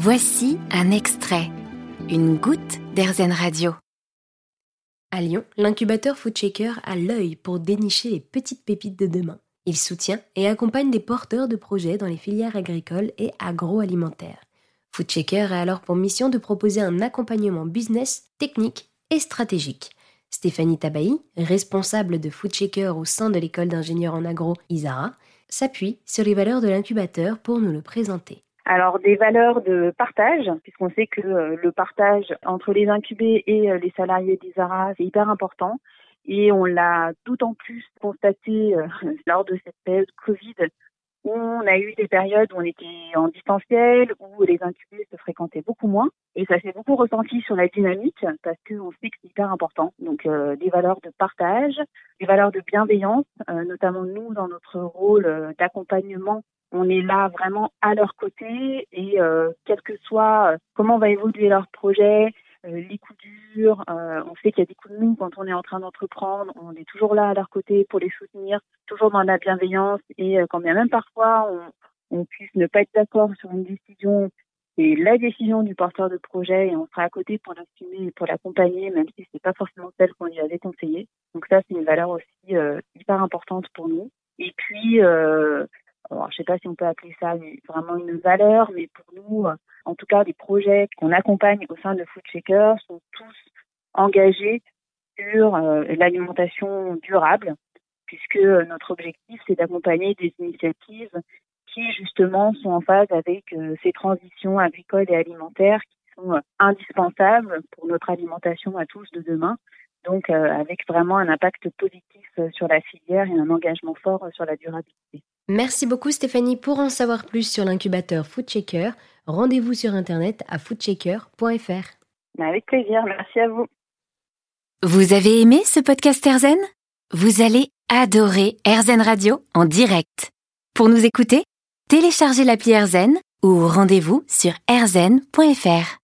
Voici un extrait, une goutte d'Airzen Radio. À Lyon, l'incubateur Foodshaker a l'œil pour dénicher les petites pépites de demain. Il soutient et accompagne des porteurs de projets dans les filières agricoles et agroalimentaires. Foodshaker a alors pour mission de proposer un accompagnement business, technique et stratégique. Stéphanie Tabahi, responsable de Foodshaker au sein de l'école d'ingénieurs en agro ISARA, s'appuie sur les valeurs de l'incubateur pour nous le présenter. Alors des valeurs de partage, puisqu'on sait que euh, le partage entre les incubés et euh, les salariés d'Isara, c'est hyper important. Et on l'a d'autant plus constaté euh, lors de cette période Covid, où on a eu des périodes où on était en distanciel, où les incubés se fréquentaient beaucoup moins. Et ça s'est beaucoup ressenti sur la dynamique, parce qu'on sait que c'est hyper important. Donc des valeurs de partage, des valeurs de bienveillance, notamment nous dans notre rôle d'accompagnement on est là vraiment à leur côté et euh, quel que soit euh, comment va évoluer leur projet, euh, les coups durs, on sait qu'il y a des coups de mou quand on est en train d'entreprendre, on est toujours là à leur côté pour les soutenir, toujours dans la bienveillance et quand bien même parfois on, on puisse ne pas être d'accord sur une décision, c'est la décision du porteur de projet et on sera à côté pour l'assumer et pour l'accompagner, même si c'est pas forcément celle qu'on lui avait conseillée. Donc ça, c'est une valeur aussi hyper importante pour nous. Et puis, euh, alors, je sais pas si on peut appeler ça vraiment une valeur, mais pour nous, en tout cas, les projets qu'on accompagne au sein de Food sont tous engagés sur euh, l'alimentation durable, puisque notre objectif, c'est d'accompagner des initiatives qui, justement, sont en phase avec euh, ces transitions agricoles et alimentaires qui sont euh, indispensables pour notre alimentation à tous de demain. Donc, avec vraiment un impact positif sur la filière et un engagement fort sur la durabilité. Merci beaucoup Stéphanie. Pour en savoir plus sur l'incubateur Foodchecker, rendez-vous sur internet à foodchecker.fr. Avec plaisir, merci à vous. Vous avez aimé ce podcast Erzen Vous allez adorer Erzen Radio en direct. Pour nous écouter, téléchargez l'appli Erzen ou rendez-vous sur erzen.fr.